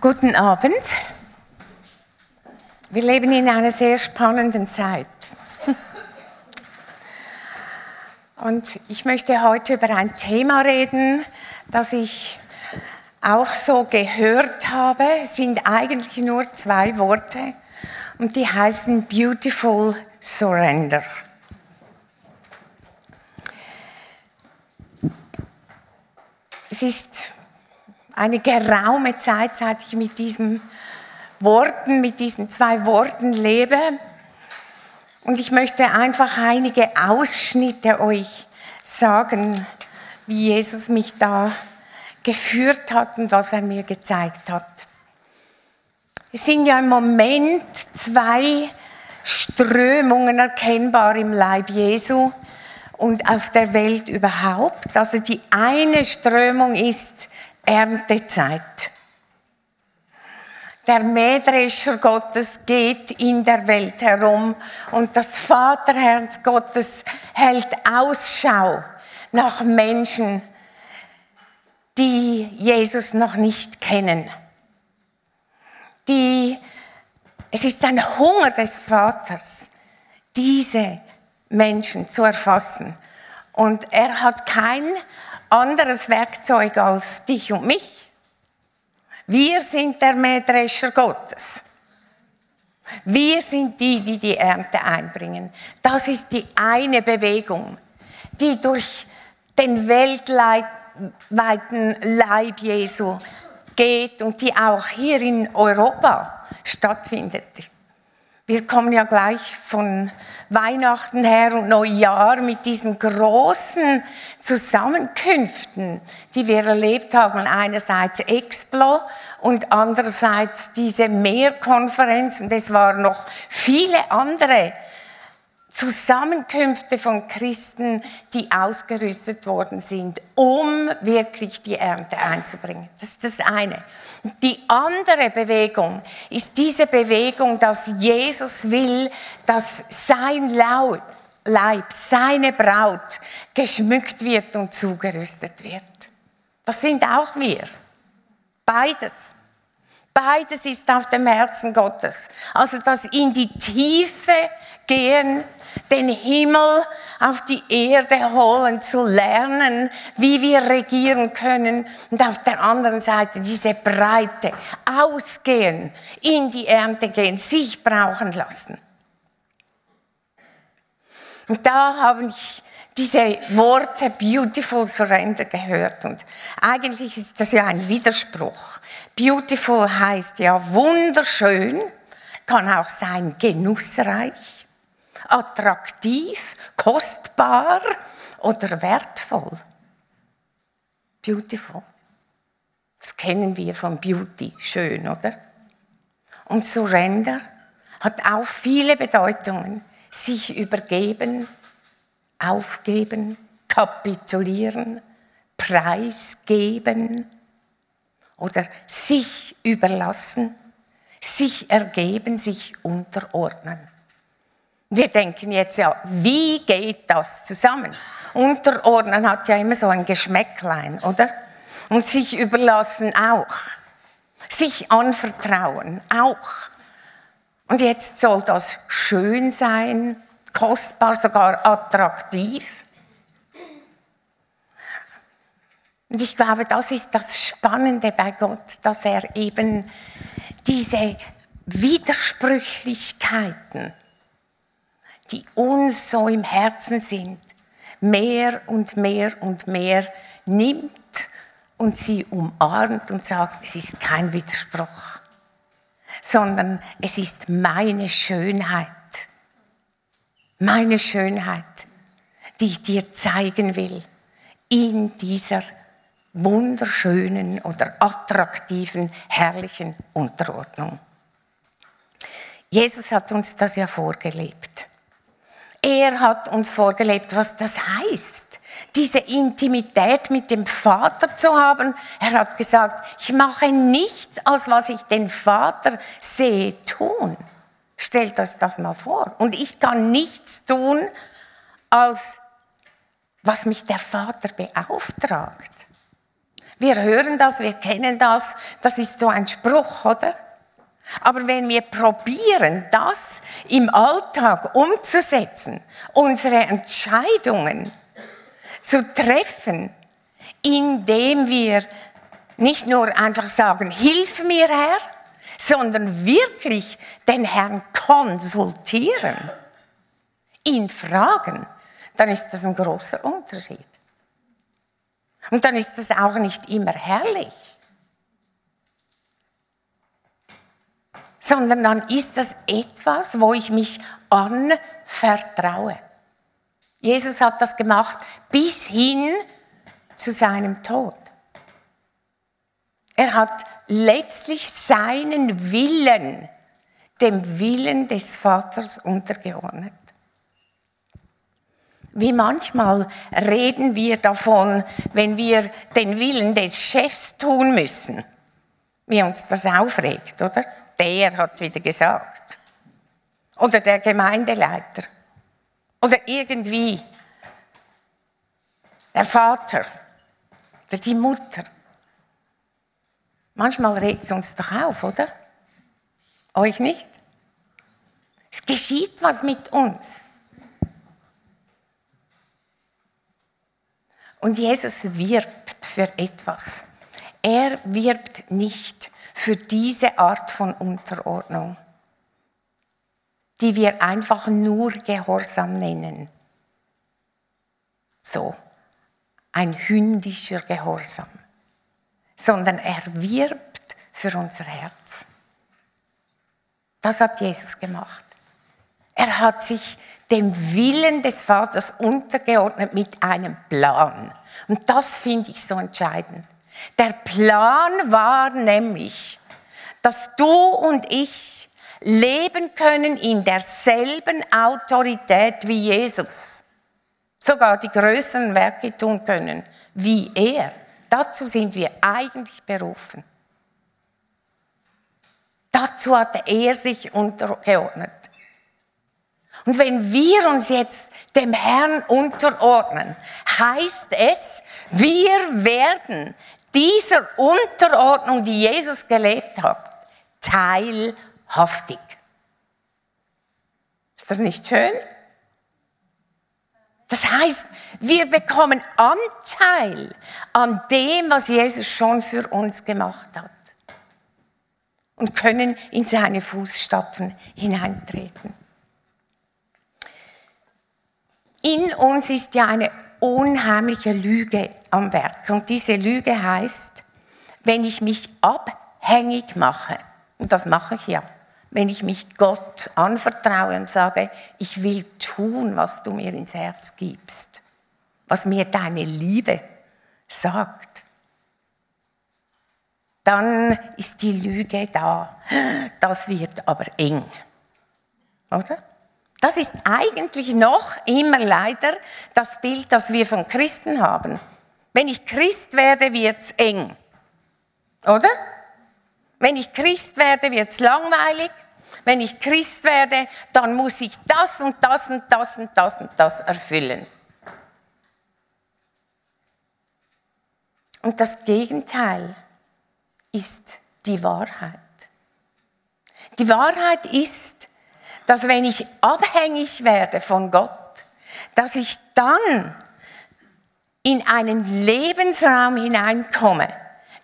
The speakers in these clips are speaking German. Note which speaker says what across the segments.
Speaker 1: Guten Abend. Wir leben in einer sehr spannenden Zeit. Und ich möchte heute über ein Thema reden, das ich auch so gehört habe. Es sind eigentlich nur zwei Worte und die heißen Beautiful Surrender. Es ist eine geraume Zeit, seit ich mit diesen Worten, mit diesen zwei Worten lebe. Und ich möchte einfach einige Ausschnitte euch sagen, wie Jesus mich da geführt hat und was er mir gezeigt hat. Es sind ja im Moment zwei Strömungen erkennbar im Leib Jesu und auf der Welt überhaupt. Also die eine Strömung ist Erntezeit. Der Mähdrescher Gottes geht in der Welt herum und das Vaterherz Gottes hält Ausschau nach Menschen, die Jesus noch nicht kennen. Die, es ist ein Hunger des Vaters, diese Menschen zu erfassen. Und er hat kein anderes Werkzeug als dich und mich. Wir sind der Mähdrescher Gottes. Wir sind die, die die Ernte einbringen. Das ist die eine Bewegung, die durch den weltweiten Leib Jesu geht und die auch hier in Europa stattfindet. Wir kommen ja gleich von Weihnachten her und Neujahr mit diesen großen Zusammenkünften, die wir erlebt haben. Einerseits Explo und andererseits diese Mehrkonferenzen. Es waren noch viele andere Zusammenkünfte von Christen, die ausgerüstet worden sind, um wirklich die Ernte einzubringen. Das ist das eine. Die andere Bewegung ist diese Bewegung, dass Jesus will, dass sein Leib, seine Braut geschmückt wird und zugerüstet wird. Das sind auch wir. Beides. Beides ist auf dem Herzen Gottes. Also das in die Tiefe gehen, den Himmel auf die Erde holen, zu lernen, wie wir regieren können und auf der anderen Seite diese Breite ausgehen, in die Ernte gehen, sich brauchen lassen. Und da habe ich diese Worte Beautiful Surrender gehört und eigentlich ist das ja ein Widerspruch. Beautiful heißt ja wunderschön, kann auch sein genussreich, attraktiv, kostbar oder wertvoll. Beautiful. Das kennen wir von Beauty, schön, oder? Und Surrender hat auch viele Bedeutungen. Sich übergeben, aufgeben, kapitulieren, preisgeben oder sich überlassen, sich ergeben, sich unterordnen. Wir denken jetzt ja, wie geht das zusammen? Unterordnen hat ja immer so ein Geschmäcklein, oder? Und sich überlassen auch. Sich anvertrauen auch. Und jetzt soll das schön sein, kostbar, sogar attraktiv. Und ich glaube, das ist das Spannende bei Gott, dass er eben diese Widersprüchlichkeiten, die uns so im Herzen sind, mehr und mehr und mehr nimmt und sie umarmt und sagt, es ist kein Widerspruch, sondern es ist meine Schönheit, meine Schönheit, die ich dir zeigen will in dieser wunderschönen oder attraktiven, herrlichen Unterordnung. Jesus hat uns das ja vorgelebt. Er hat uns vorgelebt, was das heißt, diese Intimität mit dem Vater zu haben. Er hat gesagt, ich mache nichts, als was ich den Vater sehe tun. Stellt euch das mal vor. Und ich kann nichts tun, als was mich der Vater beauftragt. Wir hören das, wir kennen das, das ist so ein Spruch, oder? Aber wenn wir probieren, das im Alltag umzusetzen, unsere Entscheidungen zu treffen, indem wir nicht nur einfach sagen, hilf mir Herr, sondern wirklich den Herrn konsultieren, ihn fragen, dann ist das ein großer Unterschied. Und dann ist das auch nicht immer herrlich, sondern dann ist das etwas, wo ich mich anvertraue. Jesus hat das gemacht bis hin zu seinem Tod. Er hat letztlich seinen Willen dem Willen des Vaters untergeordnet. Wie manchmal reden wir davon, wenn wir den Willen des Chefs tun müssen, wie uns das aufregt, oder? Der hat wieder gesagt. Oder der Gemeindeleiter. Oder irgendwie der Vater oder die Mutter. Manchmal regt es uns doch auf, oder? Euch nicht? Es geschieht was mit uns. Und Jesus wirbt für etwas. Er wirbt nicht für diese Art von Unterordnung, die wir einfach nur Gehorsam nennen. So, ein hündischer Gehorsam sondern er wirbt für unser Herz. Das hat Jesus gemacht. Er hat sich dem Willen des Vaters untergeordnet mit einem Plan. Und das finde ich so entscheidend. Der Plan war nämlich, dass du und ich leben können in derselben Autorität wie Jesus. Sogar die größeren Werke tun können wie er. Dazu sind wir eigentlich berufen. Dazu hat er sich untergeordnet. Und wenn wir uns jetzt dem Herrn unterordnen, heißt es, wir werden dieser Unterordnung, die Jesus gelebt hat, teilhaftig. Ist das nicht schön? Das heißt, wir bekommen Anteil an dem, was Jesus schon für uns gemacht hat. Und können in seine Fußstapfen hineintreten. In uns ist ja eine unheimliche Lüge am Werk. Und diese Lüge heißt, wenn ich mich abhängig mache, und das mache ich ja, wenn ich mich Gott anvertraue und sage, ich will tun, was du mir ins Herz gibst, was mir deine Liebe sagt, dann ist die Lüge da. Das wird aber eng. Oder? Das ist eigentlich noch immer leider das Bild, das wir von Christen haben. Wenn ich Christ werde, wird es eng. Oder? Wenn ich Christ werde, wird es langweilig. Wenn ich Christ werde, dann muss ich das und das und das und das und das erfüllen. Und das Gegenteil ist die Wahrheit. Die Wahrheit ist, dass wenn ich abhängig werde von Gott, dass ich dann in einen Lebensraum hineinkomme,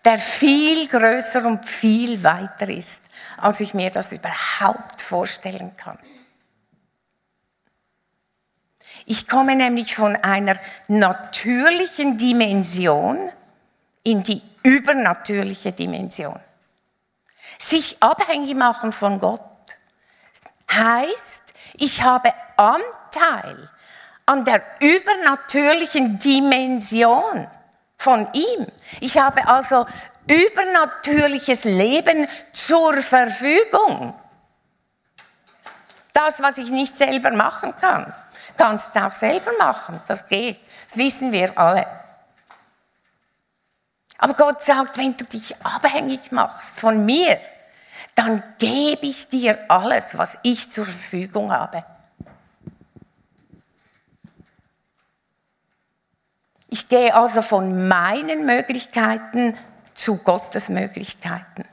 Speaker 1: der viel größer und viel weiter ist, als ich mir das überhaupt vorstellen kann. Ich komme nämlich von einer natürlichen Dimension in die übernatürliche Dimension. Sich abhängig machen von Gott heißt, ich habe Anteil an der übernatürlichen Dimension von ihm. Ich habe also übernatürliches Leben zur Verfügung. Das, was ich nicht selber machen kann, kannst du auch selber machen. Das geht. Das wissen wir alle. Aber Gott sagt, wenn du dich abhängig machst von mir, dann gebe ich dir alles, was ich zur Verfügung habe. Ich gehe also von meinen Möglichkeiten zu Gottes Möglichkeiten.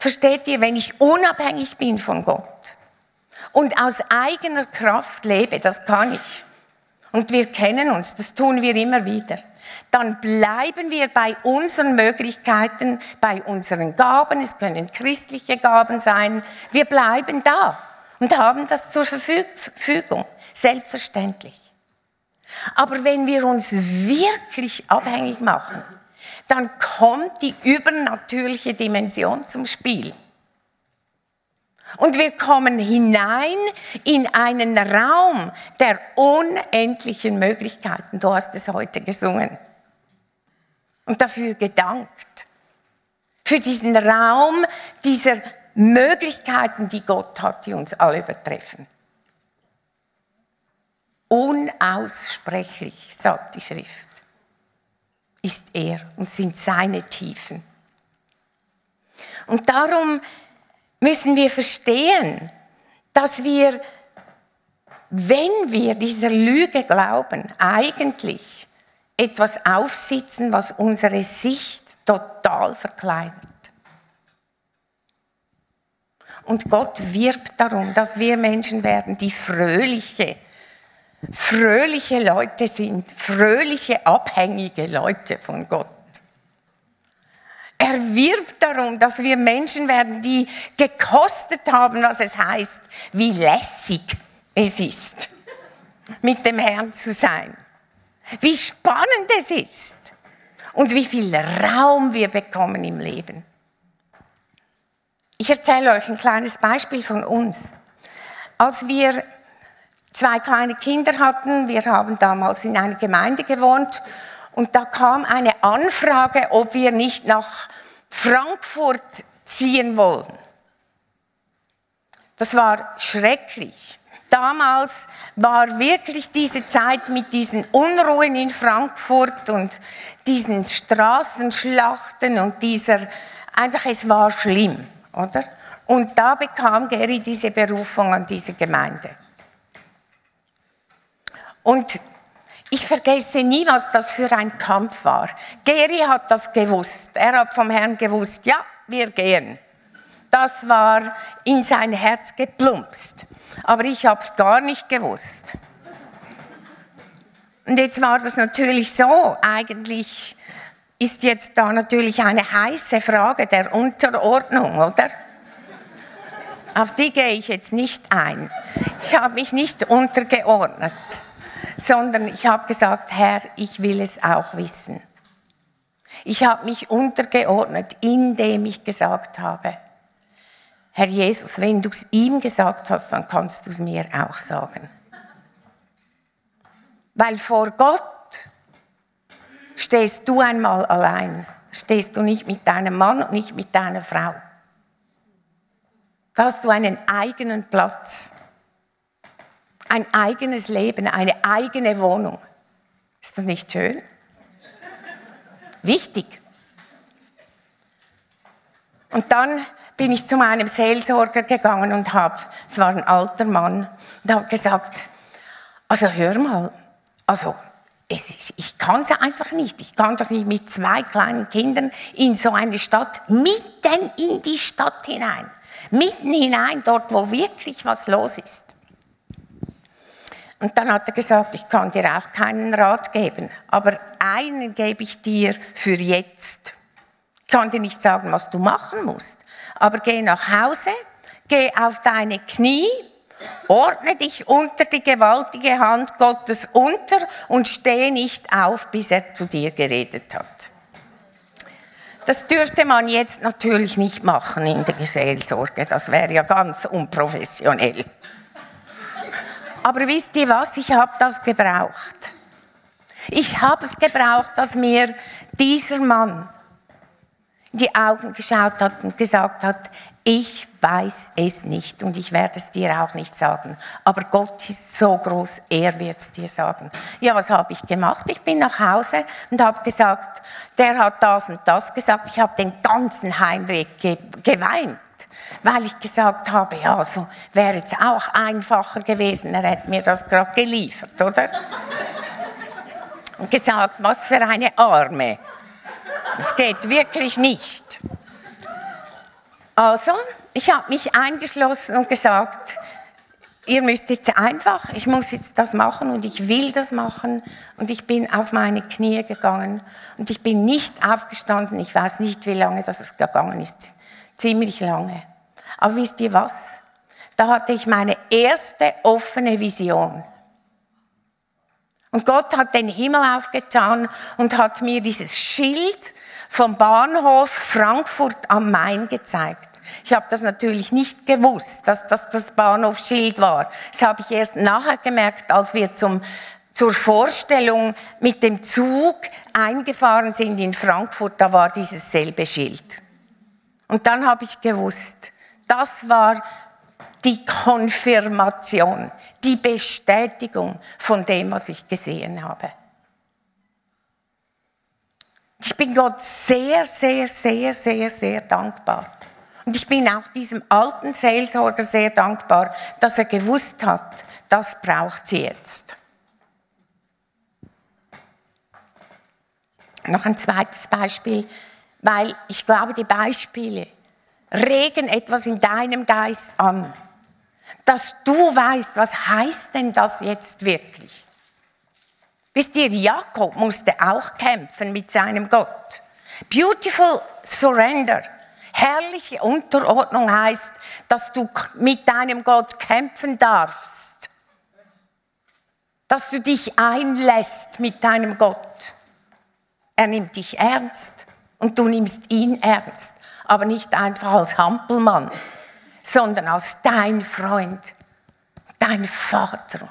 Speaker 1: Versteht ihr, wenn ich unabhängig bin von Gott und aus eigener Kraft lebe, das kann ich. Und wir kennen uns, das tun wir immer wieder. Dann bleiben wir bei unseren Möglichkeiten, bei unseren Gaben, es können christliche Gaben sein, wir bleiben da und haben das zur Verfügung, selbstverständlich. Aber wenn wir uns wirklich abhängig machen, dann kommt die übernatürliche Dimension zum Spiel. Und wir kommen hinein in einen Raum der unendlichen Möglichkeiten. Du hast es heute gesungen. Und dafür gedankt. Für diesen Raum dieser Möglichkeiten, die Gott hat, die uns alle übertreffen. Unaussprechlich, sagt die Schrift, ist er und sind seine Tiefen. Und darum müssen wir verstehen, dass wir, wenn wir dieser Lüge glauben, eigentlich etwas aufsitzen, was unsere Sicht total verkleinert. Und Gott wirbt darum, dass wir Menschen werden, die fröhliche, fröhliche Leute sind, fröhliche, abhängige Leute von Gott. Er wirbt darum, dass wir Menschen werden, die gekostet haben, was es heißt, wie lässig es ist, mit dem Herrn zu sein. Wie spannend es ist und wie viel Raum wir bekommen im Leben. Ich erzähle euch ein kleines Beispiel von uns. Als wir zwei kleine Kinder hatten, wir haben damals in einer Gemeinde gewohnt und da kam eine Anfrage, ob wir nicht nach Frankfurt ziehen wollen. Das war schrecklich. Damals war wirklich diese Zeit mit diesen Unruhen in Frankfurt und diesen Straßenschlachten und dieser, einfach es war schlimm, oder? Und da bekam Gary diese Berufung an diese Gemeinde. Und ich vergesse nie, was das für ein Kampf war. Geri hat das gewusst. Er hat vom Herrn gewusst, ja, wir gehen. Das war in sein Herz geplumpst. Aber ich habe es gar nicht gewusst. Und jetzt war das natürlich so, eigentlich ist jetzt da natürlich eine heiße Frage der Unterordnung, oder? Auf die gehe ich jetzt nicht ein. Ich habe mich nicht untergeordnet sondern ich habe gesagt, Herr, ich will es auch wissen. Ich habe mich untergeordnet, indem ich gesagt habe, Herr Jesus, wenn du es ihm gesagt hast, dann kannst du es mir auch sagen. Weil vor Gott stehst du einmal allein. Stehst du nicht mit deinem Mann und nicht mit deiner Frau. Da hast du einen eigenen Platz ein eigenes Leben, eine eigene Wohnung. Ist das nicht schön? Wichtig. Und dann bin ich zu meinem Seelsorger gegangen und habe, es war ein alter Mann, und habe gesagt, also hör mal, also ist, ich kann es einfach nicht. Ich kann doch nicht mit zwei kleinen Kindern in so eine Stadt, mitten in die Stadt hinein, mitten hinein, dort, wo wirklich was los ist. Und dann hat er gesagt, ich kann dir auch keinen Rat geben, aber einen gebe ich dir für jetzt. Ich kann dir nicht sagen, was du machen musst, aber geh nach Hause, geh auf deine Knie, ordne dich unter die gewaltige Hand Gottes unter und stehe nicht auf, bis er zu dir geredet hat. Das dürfte man jetzt natürlich nicht machen in der Seelsorge, das wäre ja ganz unprofessionell. Aber wisst ihr was? Ich habe das gebraucht. Ich habe es gebraucht, dass mir dieser Mann in die Augen geschaut hat und gesagt hat, ich weiß es nicht und ich werde es dir auch nicht sagen. Aber Gott ist so groß, er wird es dir sagen. Ja, was habe ich gemacht? Ich bin nach Hause und habe gesagt, der hat das und das gesagt. Ich habe den ganzen Heimweg ge geweint weil ich gesagt habe, ja, so wäre es auch einfacher gewesen, er hätte mir das gerade geliefert, oder? und gesagt, was für eine Arme. Es geht wirklich nicht. Also, ich habe mich eingeschlossen und gesagt, ihr müsst jetzt einfach, ich muss jetzt das machen und ich will das machen. Und ich bin auf meine Knie gegangen und ich bin nicht aufgestanden. Ich weiß nicht, wie lange das gegangen ist. Ziemlich lange. Aber wisst ihr was? Da hatte ich meine erste offene Vision. Und Gott hat den Himmel aufgetan und hat mir dieses Schild vom Bahnhof Frankfurt am Main gezeigt. Ich habe das natürlich nicht gewusst, dass das das Bahnhofschild war. Das habe ich erst nachher gemerkt, als wir zum, zur Vorstellung mit dem Zug eingefahren sind in Frankfurt. Da war dieses selbe Schild. Und dann habe ich gewusst, das war die Konfirmation, die Bestätigung von dem, was ich gesehen habe. Ich bin Gott sehr, sehr, sehr, sehr, sehr dankbar. Und ich bin auch diesem alten Seelsorger sehr dankbar, dass er gewusst hat, das braucht sie jetzt. Noch ein zweites Beispiel, weil ich glaube, die Beispiele regen etwas in deinem Geist an, dass du weißt, was heißt denn das jetzt wirklich? Wisst ihr, Jakob musste auch kämpfen mit seinem Gott. Beautiful Surrender Herrliche Unterordnung heißt, dass du mit deinem Gott kämpfen darfst. Dass du dich einlässt mit deinem Gott. Er nimmt dich ernst und du nimmst ihn ernst. Aber nicht einfach als Hampelmann, sondern als dein Freund, dein Vater,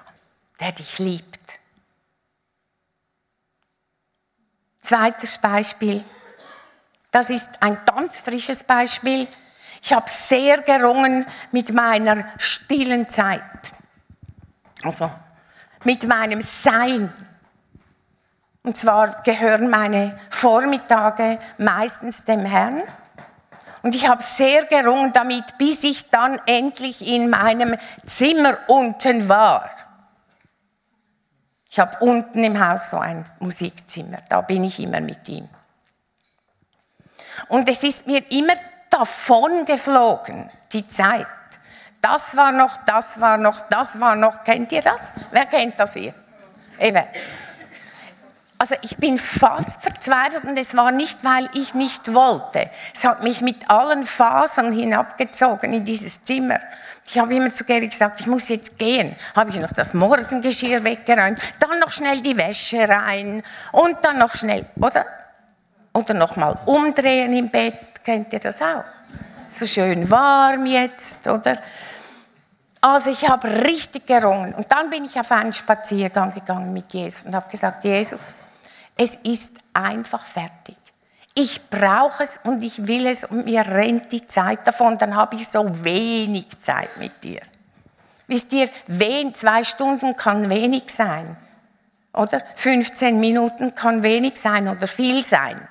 Speaker 1: der dich liebt. Zweites Beispiel. Das ist ein ganz frisches Beispiel. Ich habe sehr gerungen mit meiner stillen Zeit. Also mit meinem Sein. Und zwar gehören meine Vormittage meistens dem Herrn. Und ich habe sehr gerungen damit, bis ich dann endlich in meinem Zimmer unten war. Ich habe unten im Haus so ein Musikzimmer, da bin ich immer mit ihm. Und es ist mir immer davon geflogen, die Zeit. Das war noch, das war noch, das war noch. Kennt ihr das? Wer kennt das hier? Eben. Also ich bin fast verzweifelt und es war nicht, weil ich nicht wollte. Es hat mich mit allen Fasern hinabgezogen in dieses Zimmer. Ich habe immer zu Gary gesagt, ich muss jetzt gehen. Habe ich noch das Morgengeschirr weggeräumt, dann noch schnell die Wäsche rein und dann noch schnell, oder? Oder nochmal umdrehen im Bett, kennt ihr das auch? So schön warm jetzt, oder? Also ich habe richtig gerungen. Und dann bin ich auf einen Spaziergang gegangen mit Jesus und habe gesagt, Jesus, es ist einfach fertig. Ich brauche es und ich will es und mir rennt die Zeit davon. Dann habe ich so wenig Zeit mit dir. Wisst ihr, wen, zwei Stunden kann wenig sein. Oder 15 Minuten kann wenig sein oder viel sein.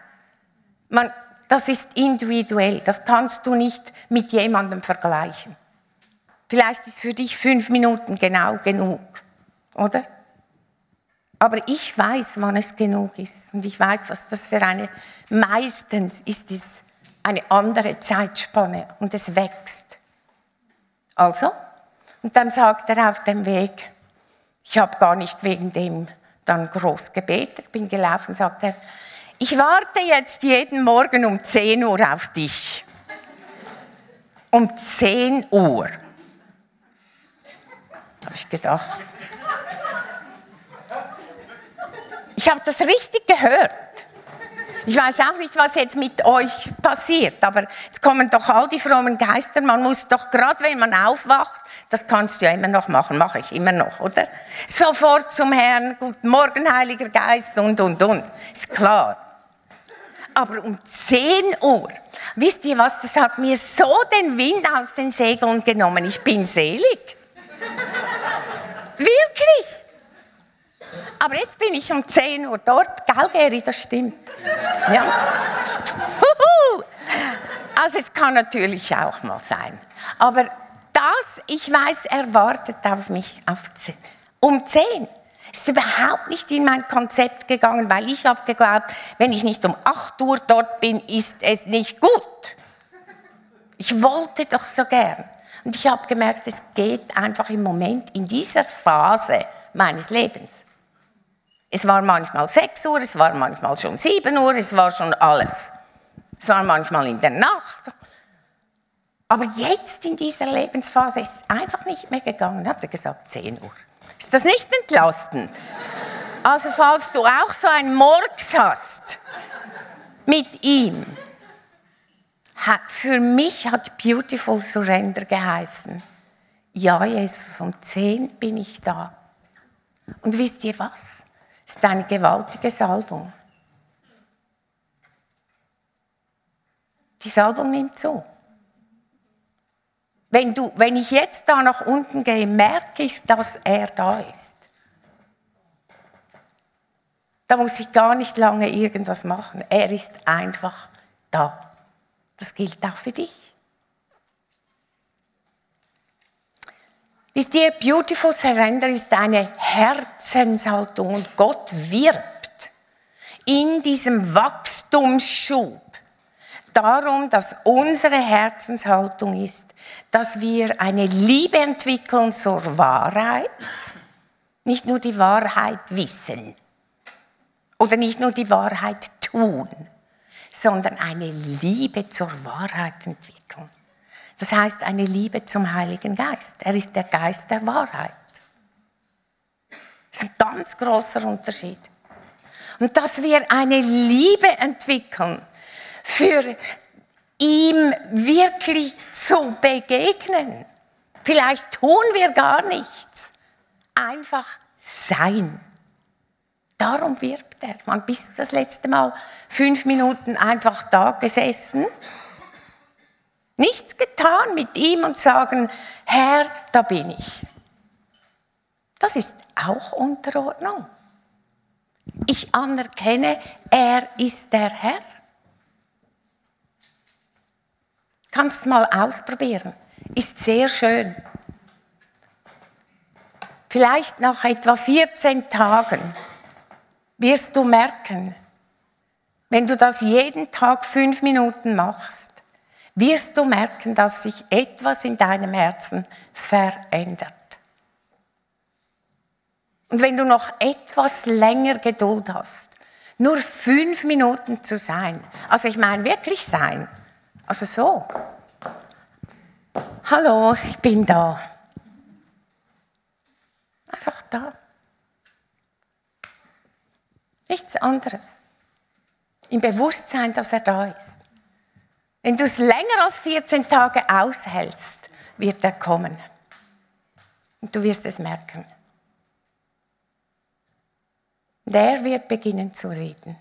Speaker 1: Man, das ist individuell, das kannst du nicht mit jemandem vergleichen. Vielleicht ist für dich fünf Minuten genau genug, oder? Aber ich weiß, wann es genug ist. Und ich weiß, was das für eine, meistens ist es eine andere Zeitspanne und es wächst. Also, und dann sagt er auf dem Weg, ich habe gar nicht wegen dem dann groß gebetet, bin gelaufen, sagt er, ich warte jetzt jeden Morgen um 10 Uhr auf dich. Um 10 Uhr. Habe ich gedacht. Ich habe das richtig gehört. Ich weiß auch nicht, was jetzt mit euch passiert, aber es kommen doch all die frommen Geister. Man muss doch gerade, wenn man aufwacht, das kannst du ja immer noch machen, mache ich immer noch, oder? Sofort zum Herrn, guten Morgen, Heiliger Geist und, und, und. Ist klar aber um 10 Uhr. Wisst ihr was, das hat mir so den Wind aus den Segeln genommen. Ich bin selig. Wirklich. Aber jetzt bin ich um 10 Uhr dort. Gell, Geri, das stimmt. Ja. Huhu. Also es kann natürlich auch mal sein. Aber das, ich weiß, er wartet auf mich auf 10. um 10. Es ist überhaupt nicht in mein Konzept gegangen, weil ich habe geglaubt, wenn ich nicht um 8 Uhr dort bin, ist es nicht gut. Ich wollte doch so gern. Und ich habe gemerkt, es geht einfach im Moment in dieser Phase meines Lebens. Es war manchmal 6 Uhr, es war manchmal schon 7 Uhr, es war schon alles. Es war manchmal in der Nacht. Aber jetzt in dieser Lebensphase ist es einfach nicht mehr gegangen. Hat er gesagt, 10 Uhr. Ist das nicht entlastend? Also falls du auch so einen Murks hast mit ihm, für mich hat Beautiful Surrender geheißen. Ja, Jesus, um 10 bin ich da. Und wisst ihr was? Ist eine gewaltige Salbung. Die Salbung nimmt zu. Wenn, du, wenn ich jetzt da nach unten gehe, merke ich, dass er da ist. Da muss ich gar nicht lange irgendwas machen. Er ist einfach da. Das gilt auch für dich. Wisst ihr, Beautiful Surrender ist eine Herzenshaltung und Gott wirbt in diesem Wachstumsschub darum, dass unsere Herzenshaltung ist, dass wir eine Liebe entwickeln zur Wahrheit, nicht nur die Wahrheit wissen oder nicht nur die Wahrheit tun, sondern eine Liebe zur Wahrheit entwickeln. Das heißt eine Liebe zum Heiligen Geist. Er ist der Geist der Wahrheit. Das ist ein ganz großer Unterschied. Und dass wir eine Liebe entwickeln für ihm wirklich zu begegnen. Vielleicht tun wir gar nichts. Einfach sein. Darum wirbt er. Man bist das letzte Mal fünf Minuten einfach da gesessen, nichts getan mit ihm und sagen, Herr, da bin ich. Das ist auch Unterordnung. Ich anerkenne, er ist der Herr. Kannst mal ausprobieren. Ist sehr schön. Vielleicht nach etwa 14 Tagen wirst du merken, wenn du das jeden Tag fünf Minuten machst, wirst du merken, dass sich etwas in deinem Herzen verändert. Und wenn du noch etwas länger Geduld hast, nur fünf Minuten zu sein, also ich meine wirklich sein, also so, hallo, ich bin da. Einfach da. Nichts anderes im Bewusstsein, dass er da ist. Wenn du es länger als 14 Tage aushältst, wird er kommen. Und du wirst es merken. Und er wird beginnen zu reden.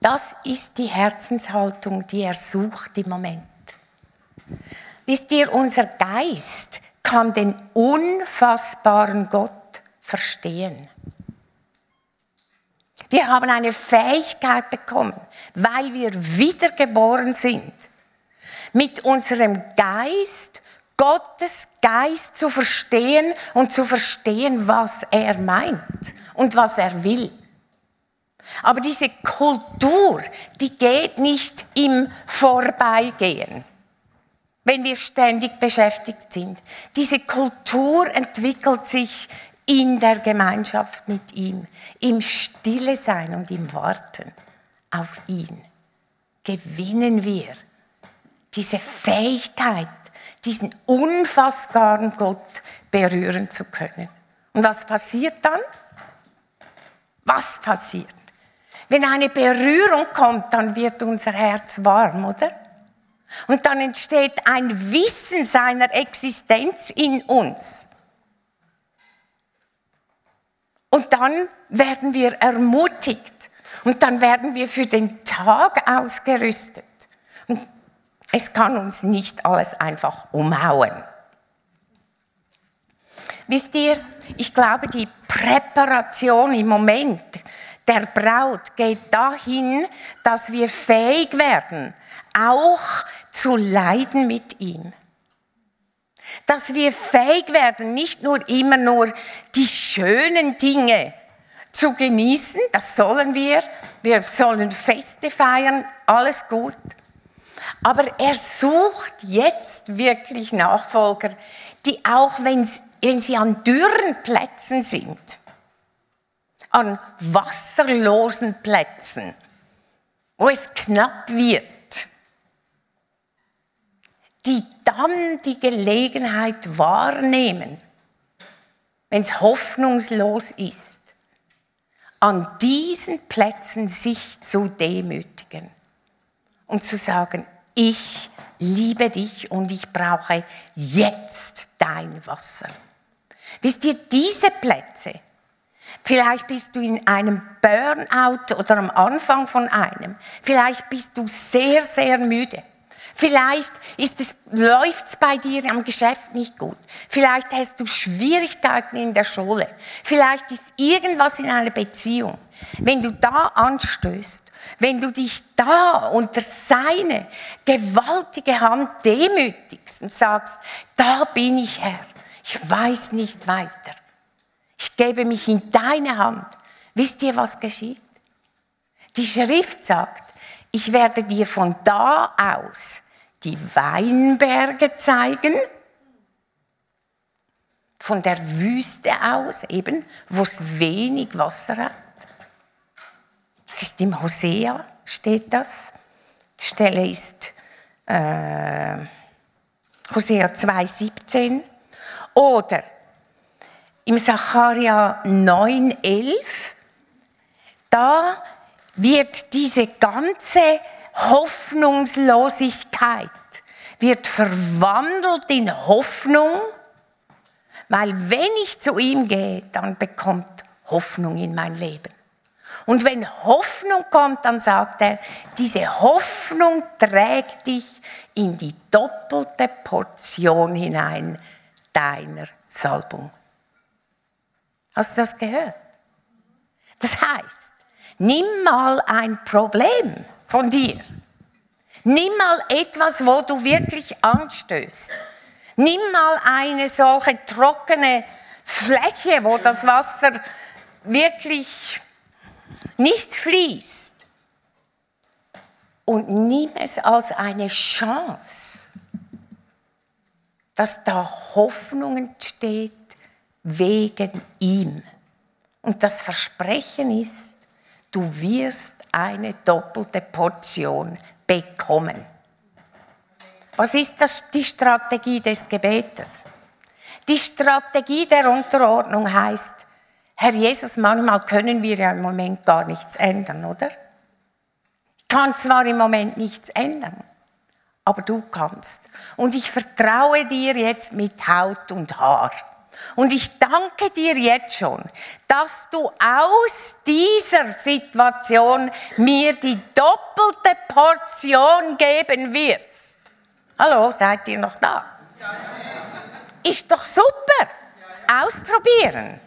Speaker 1: Das ist die Herzenshaltung, die er sucht im Moment. Wisst ihr, unser Geist kann den unfassbaren Gott verstehen. Wir haben eine Fähigkeit bekommen, weil wir wiedergeboren sind, mit unserem Geist Gottes Geist zu verstehen und zu verstehen, was er meint und was er will. Aber diese Kultur, die geht nicht im Vorbeigehen, wenn wir ständig beschäftigt sind. Diese Kultur entwickelt sich in der Gemeinschaft mit ihm, im Stille sein und im Warten auf ihn, gewinnen wir diese Fähigkeit, diesen unfassbaren Gott berühren zu können. Und was passiert dann? Was passiert? Wenn eine Berührung kommt, dann wird unser Herz warm, oder? Und dann entsteht ein Wissen seiner Existenz in uns. Und dann werden wir ermutigt und dann werden wir für den Tag ausgerüstet. Und es kann uns nicht alles einfach umhauen. Wisst ihr, ich glaube, die Präparation im Moment der Braut geht dahin, dass wir fähig werden, auch zu leiden mit ihm. Dass wir fähig werden, nicht nur immer nur die schönen Dinge zu genießen, das sollen wir, wir sollen Feste feiern, alles gut. Aber er sucht jetzt wirklich Nachfolger, die auch, wenn, sie an dürren Plätzen sind, an wasserlosen Plätzen, wo es knapp wird, die dann die Gelegenheit wahrnehmen, wenn es hoffnungslos ist, an diesen Plätzen sich zu demütigen und zu sagen, ich liebe dich und ich brauche jetzt dein Wasser. Wisst ihr, diese Plätze, vielleicht bist du in einem Burnout oder am Anfang von einem, vielleicht bist du sehr, sehr müde. Vielleicht ist es, läuft es bei dir am Geschäft nicht gut. Vielleicht hast du Schwierigkeiten in der Schule. Vielleicht ist irgendwas in einer Beziehung. Wenn du da anstößt, wenn du dich da unter seine gewaltige Hand demütigst und sagst, da bin ich Herr, ich weiß nicht weiter. Ich gebe mich in deine Hand. Wisst ihr, was geschieht? Die Schrift sagt, ich werde dir von da aus die Weinberge zeigen, von der Wüste aus eben, wo es wenig Wasser hat. Das ist im Hosea, steht das. Die Stelle ist äh, Hosea 2,17. Oder im Sacharja 9,11, da wird diese ganze Hoffnungslosigkeit wird verwandelt in Hoffnung, weil wenn ich zu ihm gehe, dann bekommt Hoffnung in mein Leben. Und wenn Hoffnung kommt, dann sagt er, diese Hoffnung trägt dich in die doppelte Portion hinein deiner Salbung. Hast du das gehört? Das heißt, nimm mal ein Problem von dir. Nimm mal etwas, wo du wirklich anstößt. Nimm mal eine solche trockene Fläche, wo das Wasser wirklich nicht fließt. Und nimm es als eine Chance, dass da Hoffnung entsteht wegen ihm. Und das Versprechen ist, du wirst eine doppelte Portion bekommen. Was ist das, die Strategie des Gebetes? Die Strategie der Unterordnung heißt, Herr Jesus, manchmal können wir ja im Moment gar nichts ändern, oder? Ich kann zwar im Moment nichts ändern, aber du kannst. Und ich vertraue dir jetzt mit Haut und Haar. Und ich danke dir jetzt schon, dass du aus dieser Situation mir die doppelte Portion geben wirst. Hallo, seid ihr noch da? Ist doch super. Ausprobieren.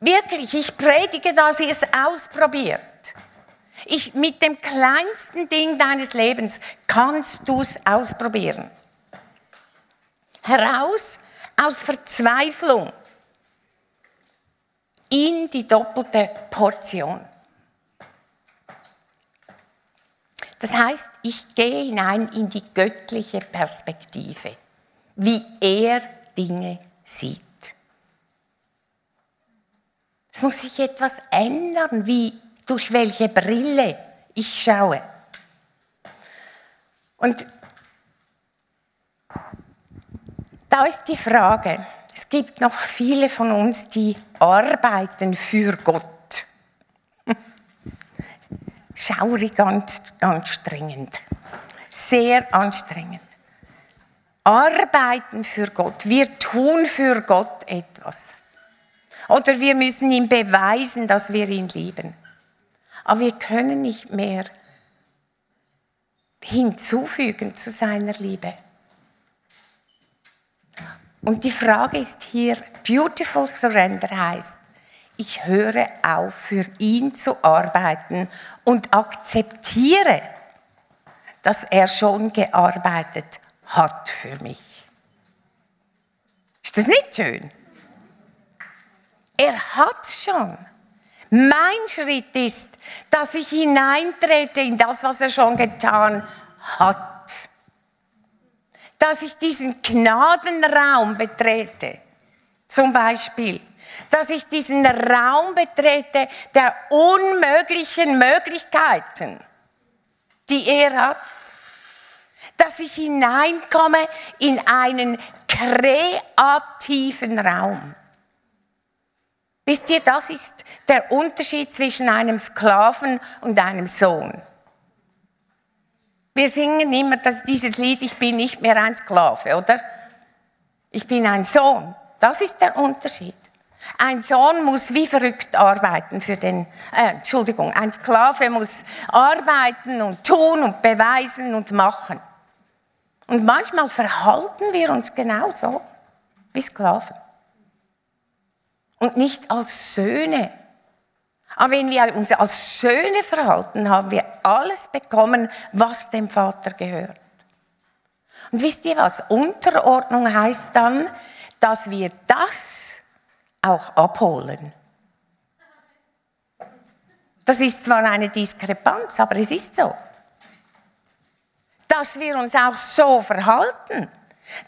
Speaker 1: Wirklich, ich predige, dass ihr es ausprobiert. Ich, mit dem kleinsten Ding deines Lebens kannst du es ausprobieren. Heraus aus Verzweiflung in die doppelte Portion. Das heißt, ich gehe hinein in die göttliche Perspektive, wie er Dinge sieht. Es muss sich etwas ändern, wie durch welche Brille ich schaue. Und Da ist die Frage, es gibt noch viele von uns, die arbeiten für Gott. Schaurig anstrengend, sehr anstrengend. Arbeiten für Gott, wir tun für Gott etwas. Oder wir müssen ihm beweisen, dass wir ihn lieben. Aber wir können nicht mehr hinzufügen zu seiner Liebe. Und die Frage ist hier, Beautiful Surrender heißt, ich höre auf, für ihn zu arbeiten und akzeptiere, dass er schon gearbeitet hat für mich. Ist das nicht schön? Er hat schon. Mein Schritt ist, dass ich hineintrete in das, was er schon getan hat. Dass ich diesen Gnadenraum betrete. Zum Beispiel, dass ich diesen Raum betrete der unmöglichen Möglichkeiten, die er hat. Dass ich hineinkomme in einen kreativen Raum. Wisst ihr, das ist der Unterschied zwischen einem Sklaven und einem Sohn. Wir singen immer das, dieses Lied, ich bin nicht mehr ein Sklave, oder? Ich bin ein Sohn. Das ist der Unterschied. Ein Sohn muss wie verrückt arbeiten für den, äh, Entschuldigung, ein Sklave muss arbeiten und tun und beweisen und machen. Und manchmal verhalten wir uns genauso wie Sklaven. Und nicht als Söhne. Aber wenn wir uns als Söhne verhalten, haben wir alles bekommen, was dem Vater gehört. Und wisst ihr was? Unterordnung heißt dann, dass wir das auch abholen. Das ist zwar eine Diskrepanz, aber es ist so. Dass wir uns auch so verhalten,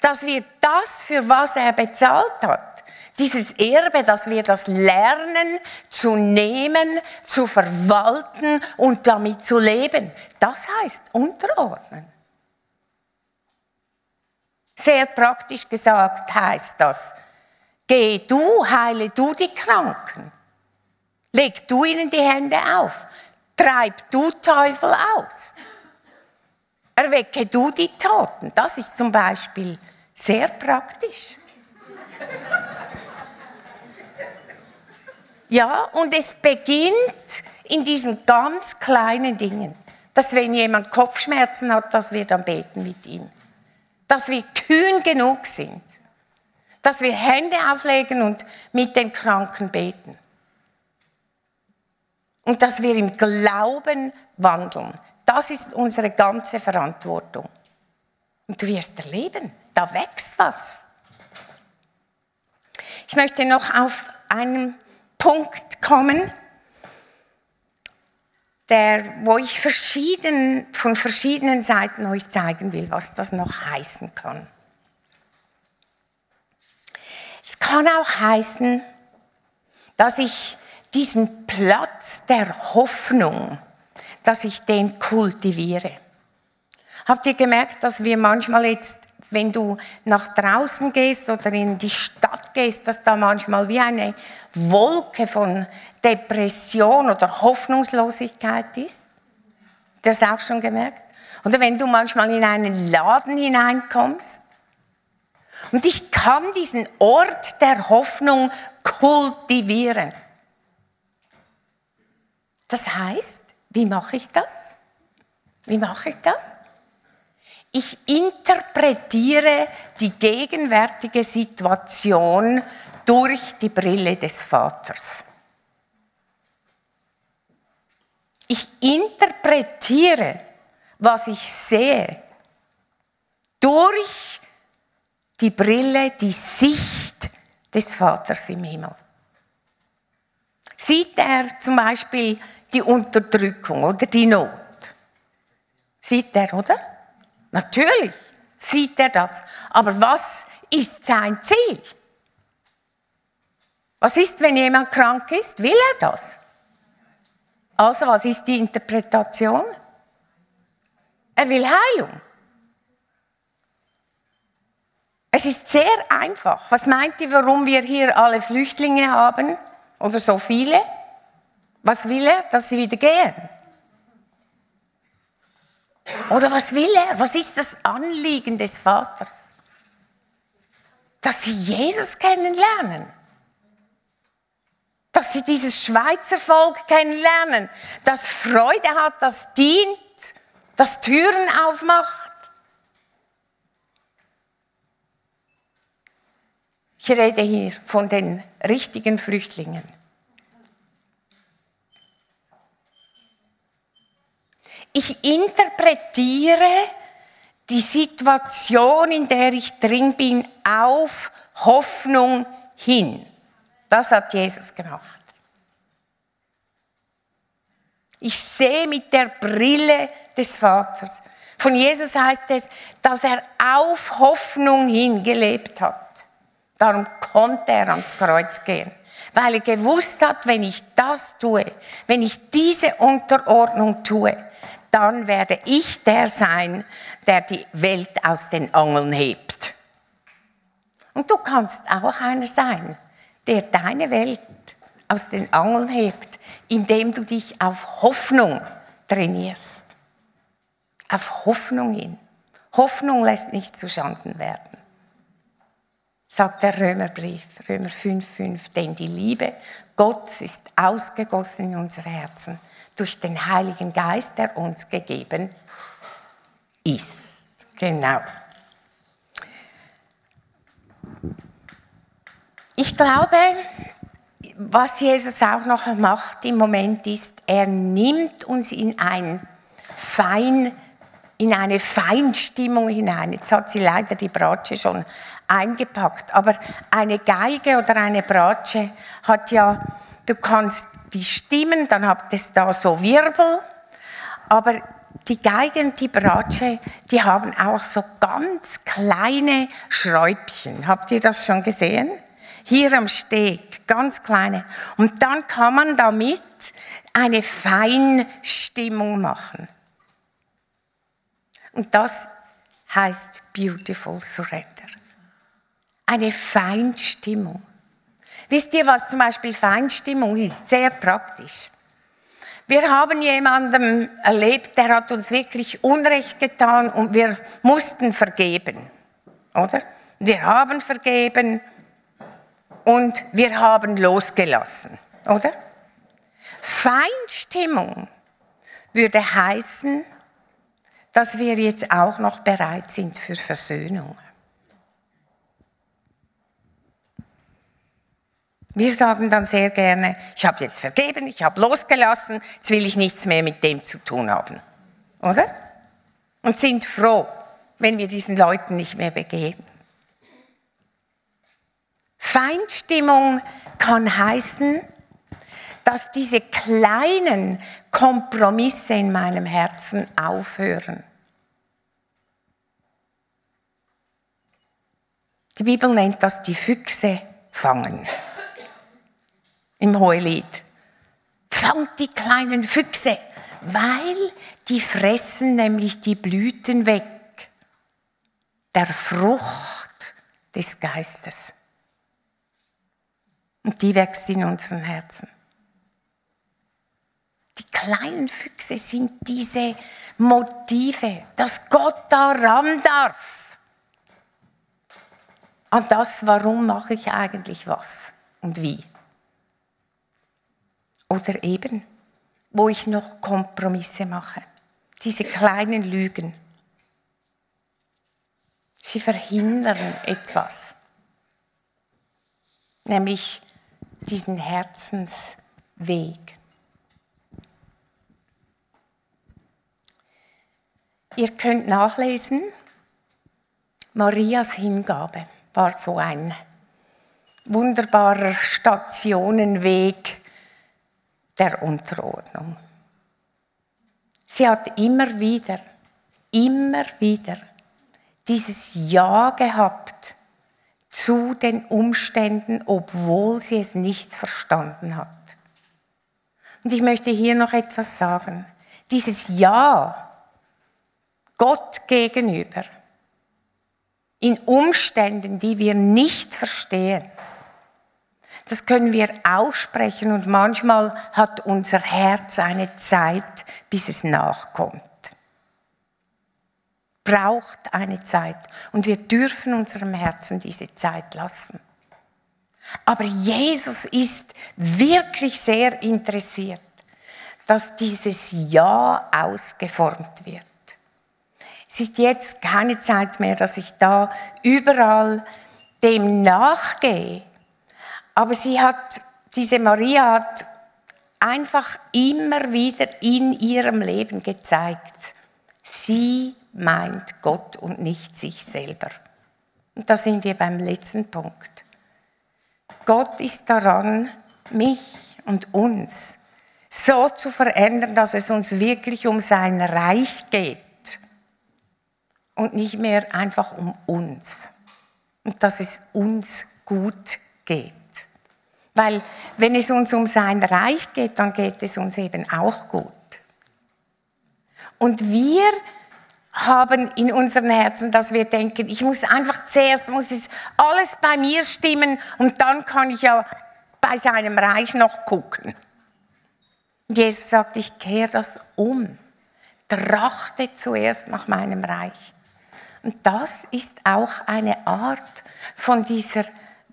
Speaker 1: dass wir das, für was er bezahlt hat, dieses Erbe, dass wir das lernen zu nehmen, zu verwalten und damit zu leben, das heißt unterordnen. Sehr praktisch gesagt heißt das, geh du, heile du die Kranken. Leg du ihnen die Hände auf. Treib du Teufel aus. Erwecke du die Toten. Das ist zum Beispiel sehr praktisch. Ja, und es beginnt in diesen ganz kleinen Dingen. Dass wenn jemand Kopfschmerzen hat, dass wir dann beten mit ihm dass wir kühn genug sind, dass wir Hände auflegen und mit den Kranken beten. Und dass wir im Glauben wandeln. Das ist unsere ganze Verantwortung. Und du wirst erleben, da wächst was. Ich möchte noch auf einen Punkt kommen, der, wo ich verschieden, von verschiedenen Seiten euch zeigen will, was das noch heißen kann. Es kann auch heißen, dass ich diesen Platz der Hoffnung, dass ich den kultiviere. Habt ihr gemerkt, dass wir manchmal jetzt, wenn du nach draußen gehst oder in die Stadt gehst, dass da manchmal wie eine Wolke von Depression oder Hoffnungslosigkeit ist. Das auch schon gemerkt? Oder wenn du manchmal in einen Laden hineinkommst und ich kann diesen Ort der Hoffnung kultivieren. Das heißt, wie mache ich das? Wie mache ich das? Ich interpretiere die gegenwärtige Situation durch die Brille des Vaters. Ich interpretiere, was ich sehe, durch die Brille, die Sicht des Vaters im Himmel. Sieht er zum Beispiel die Unterdrückung oder die Not? Sieht er, oder? Natürlich sieht er das. Aber was ist sein Ziel? Was ist, wenn jemand krank ist? Will er das? Also, was ist die Interpretation? Er will Heilung. Es ist sehr einfach. Was meint ihr, warum wir hier alle Flüchtlinge haben? Oder so viele? Was will er? Dass sie wieder gehen. Oder was will er? Was ist das Anliegen des Vaters? Dass sie Jesus kennenlernen dass sie dieses Schweizer Volk kennenlernen, das Freude hat, das dient, das Türen aufmacht. Ich rede hier von den richtigen Flüchtlingen. Ich interpretiere die Situation, in der ich drin bin, auf Hoffnung hin. Das hat Jesus gemacht. Ich sehe mit der Brille des Vaters. Von Jesus heißt es, dass er auf Hoffnung hingelebt hat. Darum konnte er ans Kreuz gehen, weil er gewusst hat, wenn ich das tue, wenn ich diese Unterordnung tue, dann werde ich der sein, der die Welt aus den Angeln hebt. Und du kannst auch einer sein, der deine Welt aus den Angeln hebt, indem du dich auf Hoffnung trainierst. Auf Hoffnung hin. Hoffnung lässt nicht zuschanden werden. Sagt der Römerbrief, Römer 5,5, denn die Liebe Gottes ist ausgegossen in unsere Herzen durch den Heiligen Geist, der uns gegeben ist. Genau. Ich glaube, was Jesus auch noch macht im Moment ist, er nimmt uns in ein Fein, in eine Feinstimmung hinein. Jetzt hat sie leider die Bratsche schon eingepackt, aber eine Geige oder eine Bratsche hat ja, du kannst die Stimmen, dann habt es da so Wirbel, aber die Geige und die Bratsche, die haben auch so ganz kleine Schräubchen. Habt ihr das schon gesehen? Hier am Steg, ganz kleine. Und dann kann man damit eine Feinstimmung machen. Und das heißt Beautiful Surrender. Eine Feinstimmung. Wisst ihr, was zum Beispiel Feinstimmung ist? Sehr praktisch. Wir haben jemanden erlebt, der hat uns wirklich Unrecht getan und wir mussten vergeben. Oder? Wir haben vergeben und wir haben losgelassen, oder? Feinstimmung würde heißen, dass wir jetzt auch noch bereit sind für Versöhnung. Wir sagen dann sehr gerne, ich habe jetzt vergeben, ich habe losgelassen, jetzt will ich nichts mehr mit dem zu tun haben. Oder? Und sind froh, wenn wir diesen Leuten nicht mehr begegnen. Feinstimmung kann heißen, dass diese kleinen Kompromisse in meinem Herzen aufhören. Die Bibel nennt das die Füchse fangen. Im Hohelied. Fangt die kleinen Füchse, weil die fressen nämlich die Blüten weg der Frucht des Geistes. Und die wächst in unseren Herzen. Die kleinen Füchse sind diese Motive, dass Gott da ran darf. An das, warum mache ich eigentlich was und wie. Oder eben, wo ich noch Kompromisse mache. Diese kleinen Lügen. Sie verhindern etwas. Nämlich diesen Herzensweg. Ihr könnt nachlesen, Marias Hingabe war so ein wunderbarer Stationenweg der Unterordnung. Sie hat immer wieder, immer wieder dieses Ja gehabt zu den Umständen, obwohl sie es nicht verstanden hat. Und ich möchte hier noch etwas sagen. Dieses Ja Gott gegenüber in Umständen, die wir nicht verstehen, das können wir aussprechen und manchmal hat unser Herz eine Zeit, bis es nachkommt braucht eine Zeit und wir dürfen unserem Herzen diese Zeit lassen. Aber Jesus ist wirklich sehr interessiert, dass dieses Ja ausgeformt wird. Es ist jetzt keine Zeit mehr, dass ich da überall dem nachgehe. Aber sie hat, diese Maria hat einfach immer wieder in ihrem Leben gezeigt, sie meint Gott und nicht sich selber. Und da sind wir beim letzten Punkt. Gott ist daran, mich und uns so zu verändern, dass es uns wirklich um sein Reich geht und nicht mehr einfach um uns. Und dass es uns gut geht. Weil wenn es uns um sein Reich geht, dann geht es uns eben auch gut. Und wir haben in unseren Herzen, dass wir denken, ich muss einfach zuerst, muss es alles bei mir stimmen und dann kann ich ja bei seinem Reich noch gucken. Jesus sagt, ich kehre das um. Trachte zuerst nach meinem Reich. Und das ist auch eine Art von dieser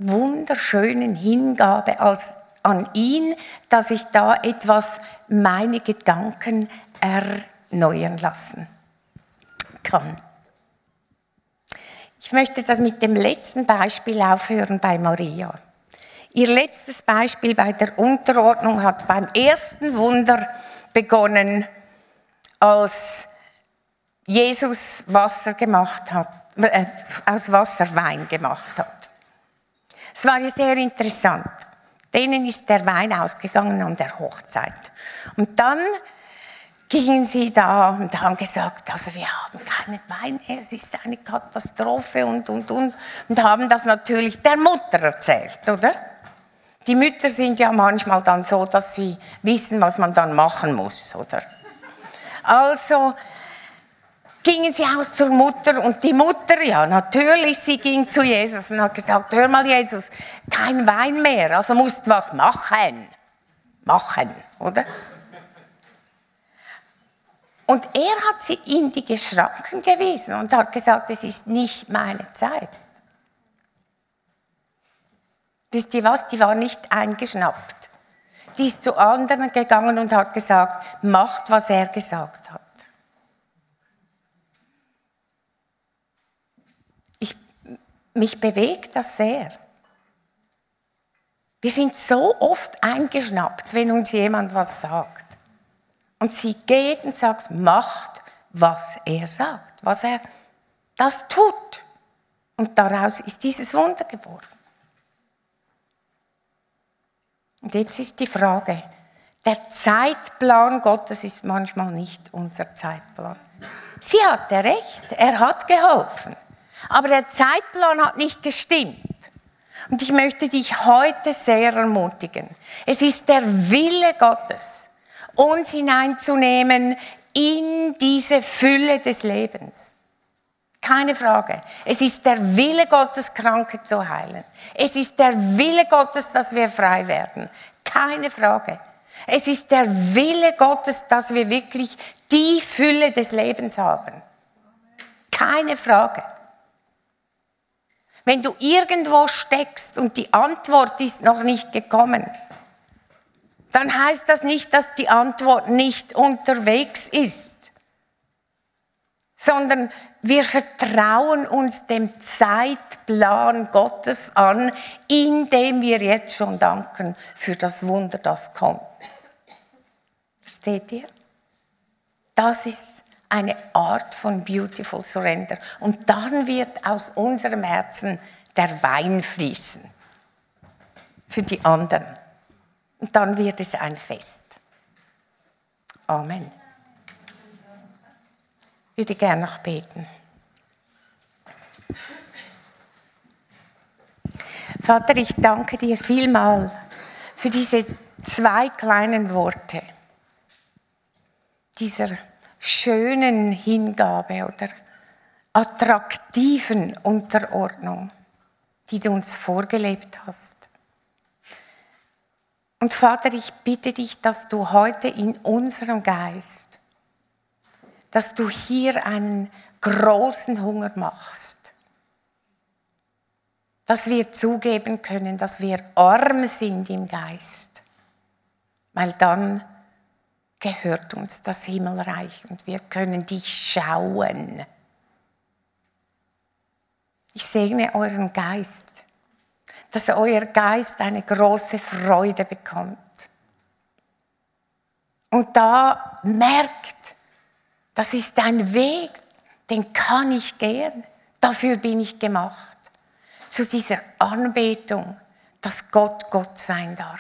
Speaker 1: wunderschönen Hingabe als, an ihn, dass ich da etwas meine Gedanken erneuern lassen kann. Ich möchte das mit dem letzten Beispiel aufhören bei Maria. Ihr letztes Beispiel bei der Unterordnung hat beim ersten Wunder begonnen, als Jesus Wasser gemacht hat, äh, aus Wasser Wein gemacht hat. Es war sehr interessant. Denen ist der Wein ausgegangen an der Hochzeit. Und dann gingen sie da und haben gesagt, also wir haben keinen Wein mehr, es ist eine Katastrophe und, und, und. Und haben das natürlich der Mutter erzählt, oder? Die Mütter sind ja manchmal dann so, dass sie wissen, was man dann machen muss, oder? Also gingen sie auch zur Mutter und die Mutter, ja natürlich, sie ging zu Jesus und hat gesagt, hör mal Jesus, kein Wein mehr, also musst was machen. Machen, oder? Und er hat sie in die Schranken gewiesen und hat gesagt, es ist nicht meine Zeit. Wisst ihr was? Die war nicht eingeschnappt. Die ist zu anderen gegangen und hat gesagt, macht, was er gesagt hat. Ich, mich bewegt das sehr. Wir sind so oft eingeschnappt, wenn uns jemand was sagt. Und sie geht und sagt, macht, was er sagt, was er das tut. Und daraus ist dieses Wunder geboren. Und jetzt ist die Frage, der Zeitplan Gottes ist manchmal nicht unser Zeitplan. Sie hatte recht, er hat geholfen. Aber der Zeitplan hat nicht gestimmt. Und ich möchte dich heute sehr ermutigen. Es ist der Wille Gottes, uns hineinzunehmen in diese Fülle des Lebens. Keine Frage. Es ist der Wille Gottes, Kranke zu heilen. Es ist der Wille Gottes, dass wir frei werden. Keine Frage. Es ist der Wille Gottes, dass wir wirklich die Fülle des Lebens haben. Keine Frage. Wenn du irgendwo steckst und die Antwort ist noch nicht gekommen, dann heißt das nicht, dass die Antwort nicht unterwegs ist, sondern wir vertrauen uns dem Zeitplan Gottes an, indem wir jetzt schon danken für das Wunder, das kommt. Versteht ihr? Das ist eine Art von Beautiful Surrender. Und dann wird aus unserem Herzen der Wein fließen für die anderen. Und dann wird es ein Fest. Amen. Ich würde gerne noch beten. Vater, ich danke dir vielmal für diese zwei kleinen Worte, dieser schönen Hingabe oder attraktiven Unterordnung, die du uns vorgelebt hast. Und Vater, ich bitte dich, dass du heute in unserem Geist, dass du hier einen großen Hunger machst. Dass wir zugeben können, dass wir arm sind im Geist. Weil dann gehört uns das Himmelreich und wir können dich schauen. Ich segne euren Geist dass euer Geist eine große Freude bekommt. Und da merkt, das ist ein Weg, den kann ich gehen. Dafür bin ich gemacht. zu dieser Anbetung, dass Gott Gott sein darf.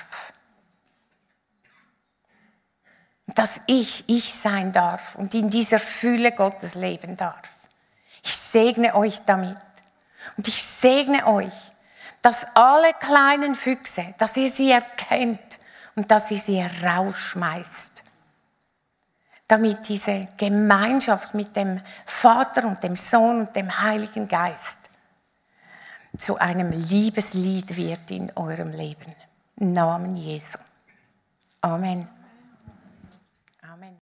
Speaker 1: Dass ich ich sein darf und in dieser Fülle Gottes leben darf. Ich segne euch damit. Und ich segne euch, dass alle kleinen Füchse, dass ihr sie erkennt und dass ihr sie herausschmeißt. Damit diese Gemeinschaft mit dem Vater und dem Sohn und dem Heiligen Geist zu einem Liebeslied wird in eurem Leben. Im Namen Jesu. Amen.